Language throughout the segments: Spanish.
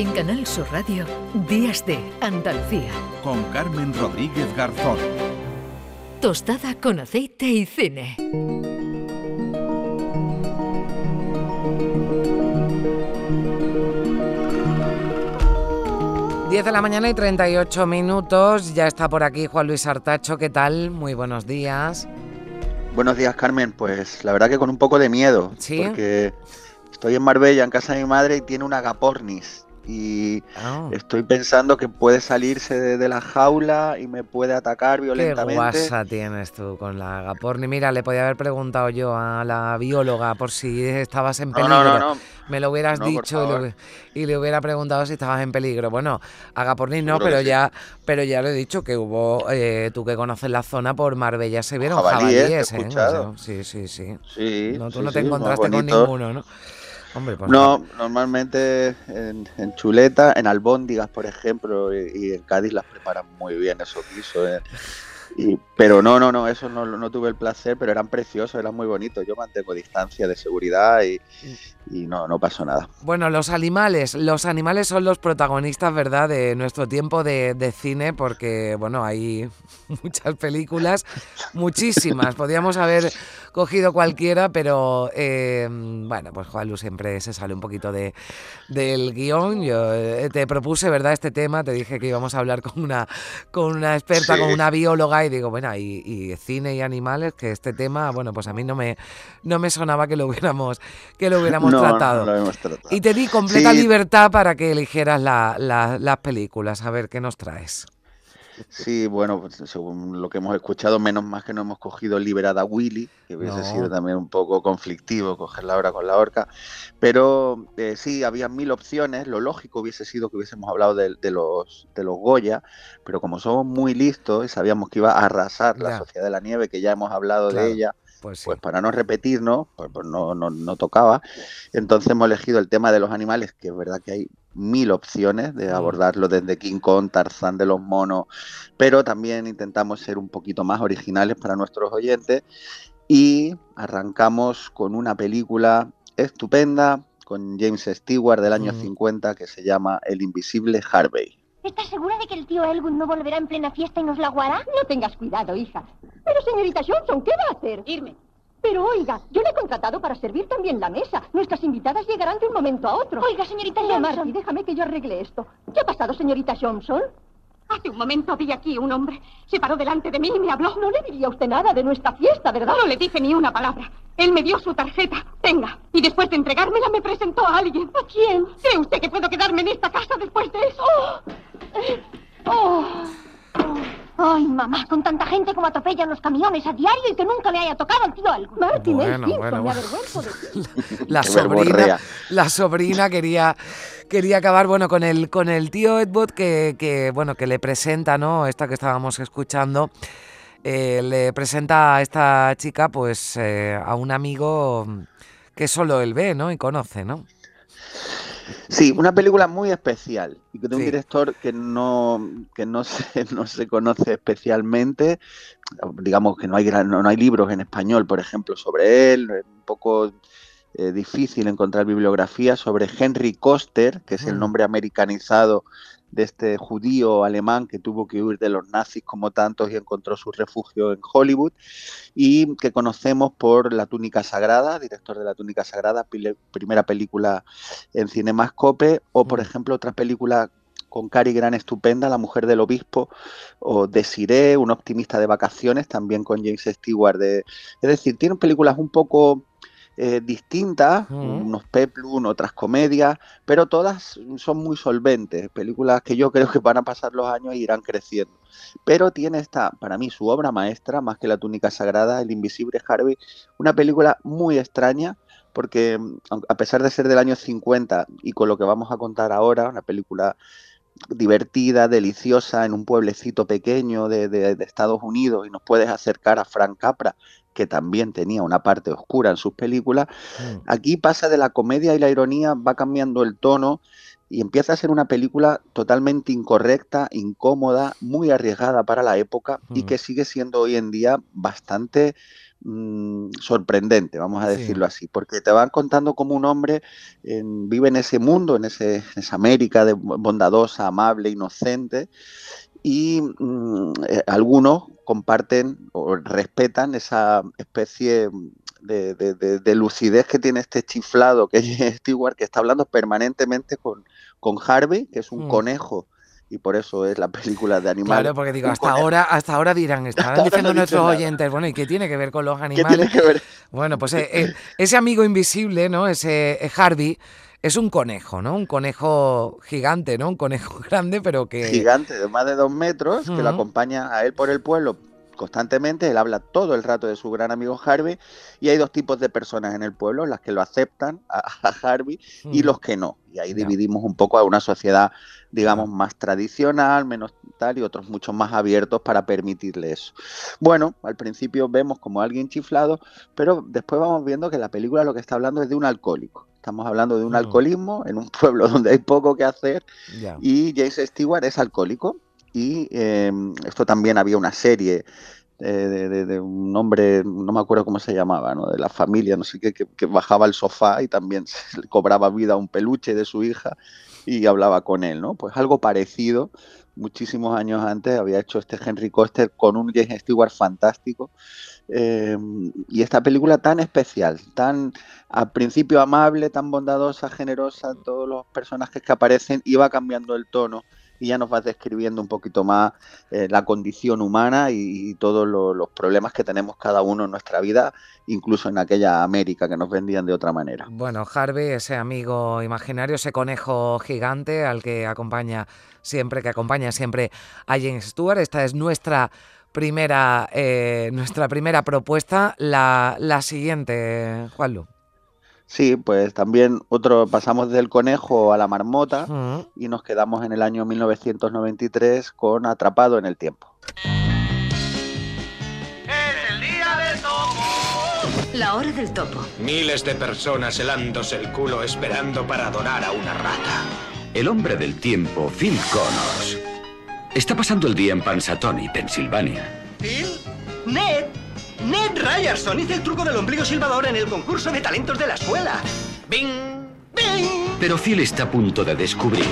En Canal Sur Radio, Días de Andalucía. Con Carmen Rodríguez Garzón. Tostada con aceite y cine. Diez de la mañana y 38 minutos. Ya está por aquí Juan Luis Artacho. ¿Qué tal? Muy buenos días. Buenos días, Carmen. Pues la verdad que con un poco de miedo. ¿Sí? Porque estoy en Marbella, en casa de mi madre, y tiene una agapornis. Y Ah, estoy pensando que puede salirse de, de la jaula y me puede atacar qué violentamente. guasa tienes tú con la agaporni. Mira, le podía haber preguntado yo a la bióloga por si estabas en peligro. no, no, no. Me lo hubieras dicho y le, y hubiera preguntado si estabas en peligro. Bueno, agapornis no, pero sí. ya, pero ya le he dicho que hubo, eh, tú que conoces la zona por Marbella se vieron Jabalíes, ¿eh? O sea, sí, sí, sí. Sí. No, tú sí, no te encontraste con ninguno, ¿no? Hombre, pues No, normalmente en, en chuleta, en albóndigas, por ejemplo, y, y en Cádiz las preparan muy bien esos guisos. eh. Y- pero no, no, no, eso no, no tuve el placer, pero eran preciosos, eran muy bonitos. Yo mantengo distancia de seguridad y, y no, no pasó nada. Bueno, los animales, los animales son los protagonistas, ¿verdad?, de nuestro tiempo de, de cine, porque, bueno, hay muchas películas, muchísimas. Podríamos haber cogido cualquiera, pero, eh, bueno, pues Juan Luis siempre se sale un poquito de, del guion. Yo eh, te propuse, ¿verdad?, este tema, te dije que íbamos a hablar con una, con una experta, Sí. con una bióloga, y digo, bueno, y, y cine y animales, que este tema, bueno, pues a mí no me, no me sonaba que lo hubiéramos, que lo hubiéramos no, tratado. no lo hemos tratado. Y te di completa Sí. libertad para que eligieras la- la- las películas. A ver, ¿qué nos traes? Sí, bueno, pues, según lo que hemos escuchado, menos más que no hemos cogido Liberada Willy, que hubiese No. sido también un poco conflictivo cogerla ahora con la horca. Pero eh, sí, había mil opciones. Lo lógico hubiese sido que hubiésemos hablado de, de los, de los Goya, pero como somos muy listos y sabíamos que iba a arrasar la Ya. Sociedad de la Nieve, que ya hemos hablado Claro. de ella, Pues sí. pues para no repetirnos, pues, pues no, no, no tocaba. Entonces hemos elegido el tema de los animales, que es verdad que hay mil opciones de Mm. abordarlo desde King Kong, Tarzán de los monos, pero también intentamos ser un poquito más originales para nuestros oyentes y arrancamos con una película estupenda con James Stewart del año Mm. 50 que se llama El invisible Harvey. ¿Estás segura de que el tío Elwood no volverá en plena fiesta y nos la aguará? No tengas cuidado, hija. Pero, señorita Johnson, ¿qué va a hacer? Irme. Pero, oiga, yo le he contratado para servir también la mesa. Nuestras invitadas llegarán de un momento a otro. Oiga, señorita No, Johnson. Marty, déjame que yo arregle esto. ¿Qué ha pasado, señorita Johnson? Hace un momento vi aquí un hombre. Se paró delante de mí y me habló. No le diría usted nada de nuestra fiesta, ¿verdad? No le dije ni una palabra. Él me dio su tarjeta. Tenga. Y después de entregármela me presentó a alguien. ¿A quién? ¿Cree usted que puedo quedarme en esta casa después de eso? Oh. Ay, mamá, con tanta gente como atropellan los camiones a diario y que nunca le haya tocado al tío Elwood. Marty, Bueno, Gibson, bueno, me bueno. avergüenzo de ti. La Qué sobrina, la sobrina quería, quería acabar bueno con el con el tío Edward que, que, bueno que le presenta, ¿no? Esta que estábamos escuchando. eh, le presenta a esta chica pues eh, a un amigo que solo él ve, ¿no? Y conoce, ¿no? Sí, una película muy especial y de un Sí. director que no, que no se, no se conoce especialmente. Digamos que no hay, no, no hay libros en español, por ejemplo, sobre él. Un poco eh, difícil encontrar bibliografía sobre Henry Koster, que es el Mm. nombre americanizado de este judío alemán que tuvo que huir de los nazis como tantos y encontró su refugio en Hollywood y que conocemos por La túnica sagrada, director de La túnica sagrada, primera película en Cinemascope, o por Mm. ejemplo otra película con Cary Grant estupenda, La mujer del obispo, o Desiree, un optimista de vacaciones, también con James Stewart. De, es decir, tienen películas un poco eh, distintas, unos peplum, otras comedias, pero todas son muy solventes, películas que yo creo que van a pasar los años e irán creciendo. Pero tiene esta, para mí, su obra maestra, más que La túnica sagrada, El invisible Harvey, una película muy extraña, porque mm, a pesar de ser del año 50 y con lo que vamos a contar ahora, una película divertida, deliciosa, en un pueblecito pequeño de, de- de Estados Unidos y nos puedes acercar a Frank Capra, que también tenía una parte oscura en sus películas, Mm. aquí pasa de la comedia y la ironía, va cambiando el tono y empieza a ser una película totalmente incorrecta, incómoda, muy arriesgada para la época y Mm. que sigue siendo hoy en día bastante mm, sorprendente, vamos a Sí. decirlo así, porque te van contando cómo un hombre vive en ese mundo, en, ese, en esa América de bondadosa, amable, inocente, y mm, eh, algunos comparten o respetan esa especie de, de- de- de lucidez que tiene este chiflado que es Stewart, que está hablando permanentemente con, con Harvey, que es un Mm. conejo, y por eso es la película de animales. Claro, porque digo, Un hasta conejo. ahora, hasta ahora dirán, estarán ahora diciendo no nuestros nada. oyentes, bueno, ¿y qué tiene que ver con los ¿Qué tiene animales? que ver? Bueno, pues eh, eh, ese amigo invisible, ¿no? Ese eh, Harvey es un conejo, ¿no? Un conejo gigante, ¿no? Un conejo grande, pero que... gigante de más de dos metros que lo acompaña a él por el pueblo constantemente. Él habla todo el rato de su gran amigo Harvey y hay dos tipos de personas en el pueblo, las que lo aceptan a, a Harvey y Mm. los que no. Y ahí dividimos un poco a una sociedad, digamos, más tradicional, menos tal, y otros mucho más abiertos para permitirle eso. Bueno, al principio vemos como alguien chiflado, pero después vamos viendo que la película lo que está hablando es de un alcohólico. Estamos hablando de un Mm. alcoholismo en un pueblo donde hay poco que hacer y James Stewart es alcohólico y eh, esto también había una serie eh, de, un hombre, no me acuerdo cómo se llamaba, ¿no? de la familia, no sé qué, que, bajaba al sofá y también se le cobraba vida a un peluche de su hija y hablaba con él, ¿no? Pues algo parecido, muchísimos años antes había hecho este Henry Coster con un James Stewart fantástico. eh, y esta película tan especial, tan al principio amable, tan bondadosa, generosa, todos los personajes que aparecen, va cambiando el tono y ya nos vas describiendo un poquito más eh, la condición humana y, todos lo- los problemas que tenemos cada uno en nuestra vida, incluso en aquella América que nos vendían de otra manera. Bueno, Harvey, ese amigo imaginario, ese conejo gigante al que acompaña siempre, que acompaña siempre a James Stewart. Esta es nuestra primera, eh, nuestra primera propuesta. La, la siguiente, Juanlu. Sí, pues también otro pasamos del conejo a la marmota y nos quedamos en el año 1993 con Atrapado en el tiempo. La hora del topo. Miles de personas helándose el culo esperando para adorar a una rata. El hombre del tiempo, Phil Connors, está pasando el día en Pansatoni, Pensilvania. ¿Phil? ¡Ned! ¡Ned Ryerson! Hice el truco del ombligo silbador en el concurso de talentos de la escuela. ¡Bing! ¡Bing! Pero Phil está a punto de descubrir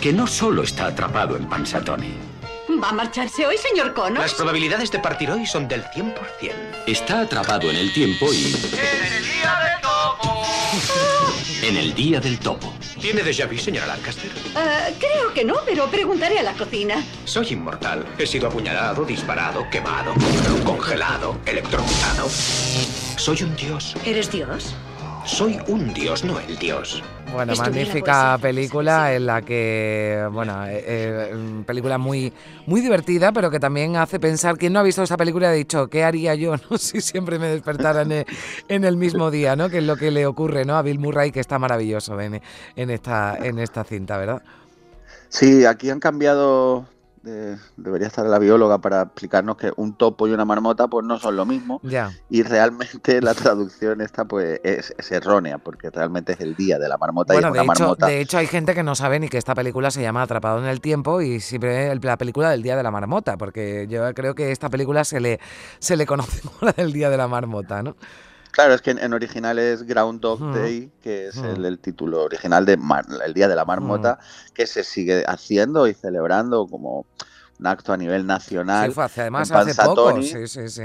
que no solo está atrapado en Pansatoni, ¿Va a marcharse hoy, señor Connors? Las probabilidades de partir hoy son del 100%. está atrapado en el tiempo y... En el día del topo. ¿Tiene déjà vu, señora Lancaster? Ah, creo que no, pero preguntaré a la cocina. Soy inmortal. He sido apuñalado, disparado, quemado, congelado, electrocutado. Soy un dios. ¿Eres Dios? Soy un dios, no el dios. Bueno, magnífica película en la que, bueno, eh, eh, película muy, muy divertida, pero que también hace pensar, quien no ha visto esa película ha dicho, ¿qué haría yo no? si siempre me despertara en el, en el mismo día, ¿no? Que es lo que le ocurre, ¿no? A Bill Murray, que está maravilloso en, en, esta, en esta cinta, ¿verdad? Sí, aquí han cambiado, de- debería estar la bióloga para explicarnos que un topo y una marmota pues no son lo mismo Ya. y realmente la traducción esta pues es, es errónea porque realmente es el día de la marmota Bueno, y de es una hecho, marmota. de hecho hay gente que no sabe ni que esta película se llama Atrapado en el Tiempo y siempre es la película del Día de la Marmota, porque yo creo que esta película se le, se le conoce como la del Día de la Marmota, ¿no? Claro, es que en, en original es Groundhog Ujú. Day, que es el, título original de Mar- el Día de la Marmota, que se sigue haciendo y celebrando como un acto a nivel nacional. Sí, fue hace, además en hace poco, sí, sí, sí.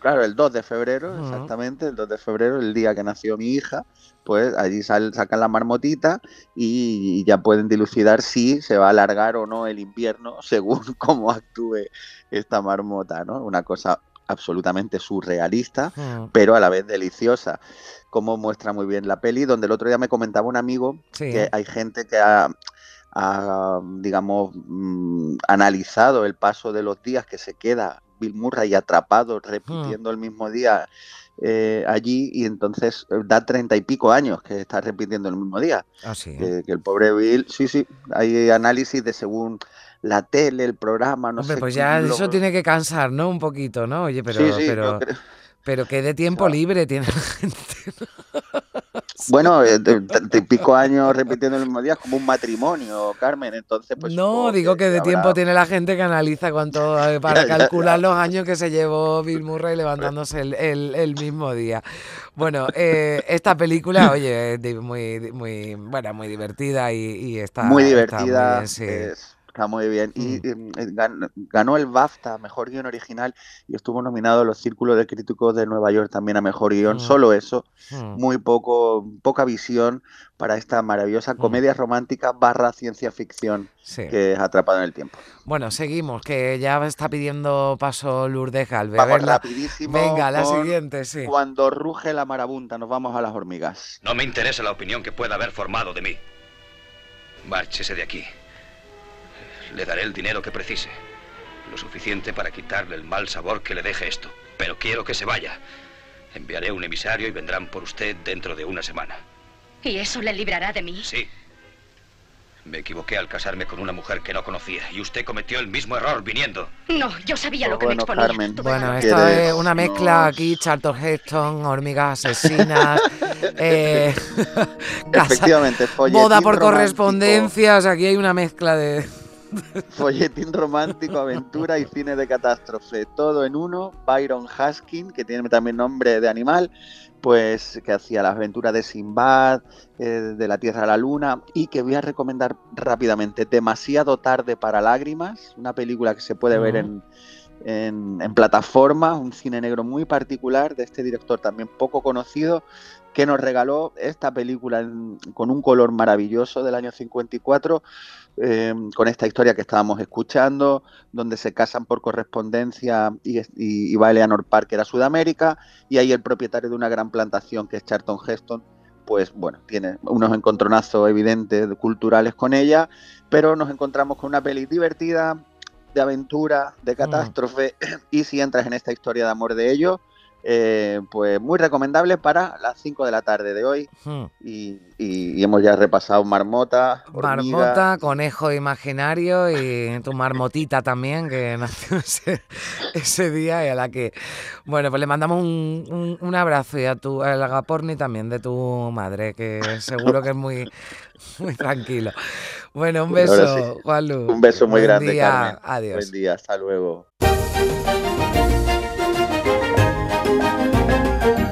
Claro, el 2 de febrero, exactamente, el 2 de febrero, el día que nació mi hija, pues allí sal- sacan la marmotita y, y ya pueden dilucidar si se va a alargar o no el invierno según cómo actúe esta marmota, ¿no? Una cosa absolutamente surrealista, Mm, pero a la vez deliciosa, como muestra muy bien la peli, donde el otro día me comentaba un amigo Sí. que hay gente que ha, ha, digamos, mm, analizado el paso de los días que se queda Bill Murray atrapado, repitiendo el mismo día eh, allí, y entonces eh, da treinta y pico años que está repitiendo el mismo día. Ah, sí. Que, que el pobre Bill, sí, sí, hay análisis de según la tele, el programa, no Hombre, sé. pues ya lo- eso tiene que cansar, ¿no? Un poquito, ¿no? Oye, pero, Sí, sí, pero, creo- pero que de tiempo libre tiene la gente. Bueno, eh, de- de- pico años repitiendo el mismo día, es como un matrimonio, Carmen. Entonces, pues. No, digo que de habrá- tiempo tiene la gente que analiza cuánto eh, para calcular los años que se llevó Bill Murray levantándose el, el- el mismo día. Bueno, eh, esta película, oye, es muy, muy, bueno, muy divertida y, y está muy está muy divertida, bien, sí. es- está muy bien. Y Mm. eh, gan- ganó el BAFTA, Mejor Guión Original, y estuvo nominado a los Círculos de Críticos de Nueva York también a Mejor Guión. Mm. Solo eso, Mm. muy poco, poca visión para esta maravillosa comedia romántica barra ciencia ficción Sí. que es Atrapado en el Tiempo. Bueno, seguimos, que ya está pidiendo paso Lourdes Galvez. Vamos Verla- rapidísimo Venga, la siguiente, sí. Cuando ruge la marabunta, nos vamos a las hormigas. No me interesa la opinión que pueda haber formado de mí. Márchese de aquí. Le daré el dinero que precise. Lo suficiente para quitarle el mal sabor que le deje esto. Pero quiero que se vaya. Enviaré un emisario y vendrán por usted dentro de una semana. ¿Y eso le librará de mí? Sí. Me equivoqué al casarme con una mujer que no conocía y usted cometió el mismo error viniendo. No, yo sabía lo que Bueno, me exponía. Carmen, Bueno, esto es una mezcla Nos- aquí, Charlton Heston, hormigas asesinas, eh, casa- Efectivamente, boda por romántico. correspondencia, o sea, aquí hay una mezcla de... Folletín romántico, aventura y cine de catástrofe. Todo en uno. Byron Haskin, que tiene también nombre de animal, pues que hacía las aventuras de Sinbad, eh, de la Tierra a la Luna, y que voy a recomendar rápidamente. Demasiado tarde para lágrimas, una película que se puede ver en, en, en plataforma, un cine negro muy particular de este director también poco conocido, que nos regaló esta película con un color maravilloso del año 54 eh, con esta historia que estábamos escuchando, donde se casan por correspondencia y, y- y va Eleanor Parker a Sudamérica, y ahí el propietario de una gran plantación que es Charlton Heston, pues bueno, tiene unos encontronazos evidentes de- culturales con ella, pero nos encontramos con una peli divertida, de aventura, de catástrofe, y si entras en esta historia de amor de ellos, eh, pues muy recomendable para las 5 de la tarde de hoy. Hmm. Y, hemos ya repasado Marmota, hormiga, Marmota, conejo imaginario y tu marmotita también, que nació ese, ese día y a la que... Bueno, pues le mandamos un, un- un abrazo y a tu al agaporni también de tu madre, que seguro que es muy, muy tranquilo. Bueno, un Pues beso, sí. Juanlu. Un beso muy Buen grande, día, Carmen. Adiós. Buen día, hasta luego.